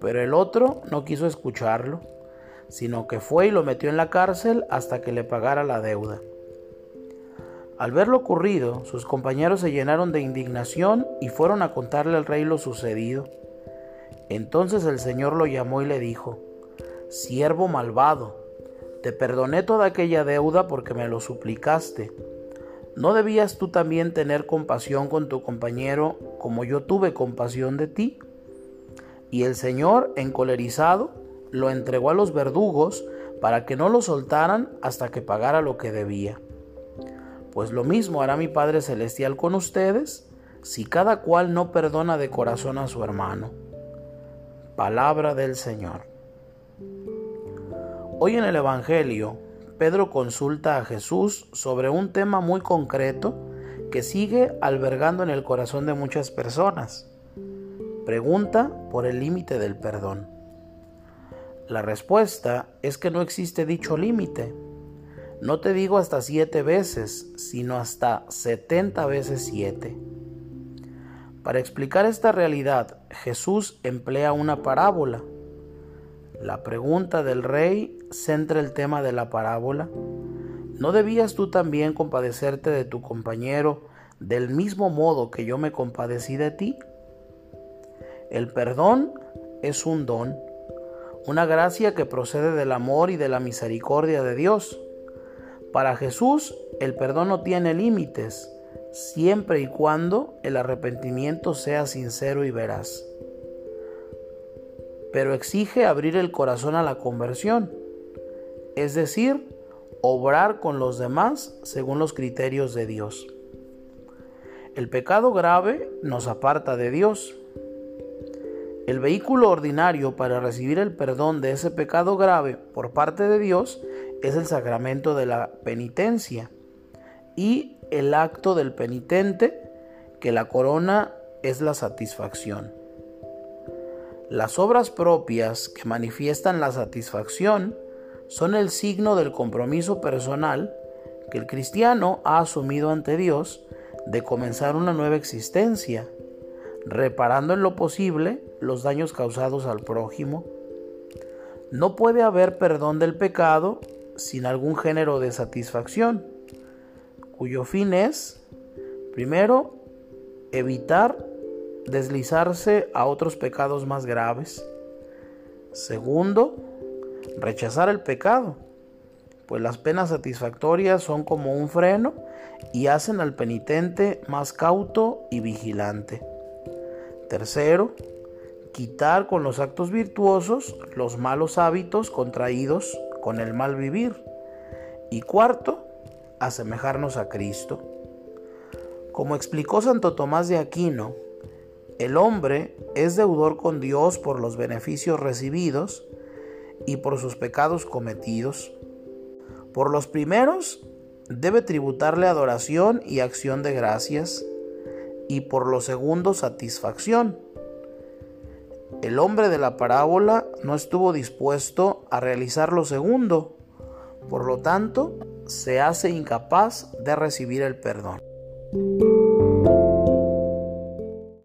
Pero el otro no quiso escucharlo, sino que fue y lo metió en la cárcel hasta que le pagara la deuda. Al ver lo ocurrido, sus compañeros se llenaron de indignación y fueron a contarle al rey lo sucedido. Entonces el Señor lo llamó y le dijo, Siervo malvado, te perdoné toda aquella deuda porque me lo suplicaste. ¿No debías tú también tener compasión con tu compañero como yo tuve compasión de ti? Y el Señor, encolerizado, lo entregó a los verdugos para que no lo soltaran hasta que pagara lo que debía. Pues lo mismo hará mi Padre Celestial con ustedes si cada cual no perdona de corazón a su hermano. Palabra del Señor. Hoy en el Evangelio, Pedro consulta a Jesús sobre un tema muy concreto que sigue albergando en el corazón de muchas personas. Pregunta por el límite del perdón. La respuesta es que no existe dicho límite no te digo hasta siete veces, sino hasta setenta veces siete. Para explicar esta realidad, Jesús emplea una parábola. La pregunta del rey centra el tema de la parábola. ¿No debías tú también compadecerte de tu compañero del mismo modo que yo me compadecí de ti? El perdón es un don, una gracia que procede del amor y de la misericordia de Dios. Para Jesús el perdón no tiene límites, siempre y cuando el arrepentimiento sea sincero y veraz. Pero exige abrir el corazón a la conversión, es decir, obrar con los demás según los criterios de Dios. El pecado grave nos aparta de Dios. El vehículo ordinario para recibir el perdón de ese pecado grave por parte de Dios es el sacramento de la penitencia y el acto del penitente, que la corona es la satisfacción. Las obras propias que manifiestan la satisfacción son el signo del compromiso personal que el cristiano ha asumido ante Dios de comenzar una nueva existencia, reparando en lo posible los daños causados al prójimo. No puede haber perdón del pecado sin algún género de satisfacción, cuyo fin es, primero, evitar deslizarse a otros pecados más graves. Segundo, rechazar el pecado, pues las penas satisfactorias son como un freno y hacen al penitente más cauto y vigilante. Tercero, quitar con los actos virtuosos los malos hábitos contraídos con el mal vivir. Y cuarto, asemejarnos a Cristo. Como explicó Santo Tomás de Aquino, el hombre es deudor con Dios por los beneficios recibidos y por sus pecados cometidos. Por los primeros, debe tributarle adoración y acción de gracias, y por los segundos, satisfacción el hombre de la parábola no estuvo dispuesto a realizar lo segundo, Por lo tanto, se hace incapaz de recibir el perdón.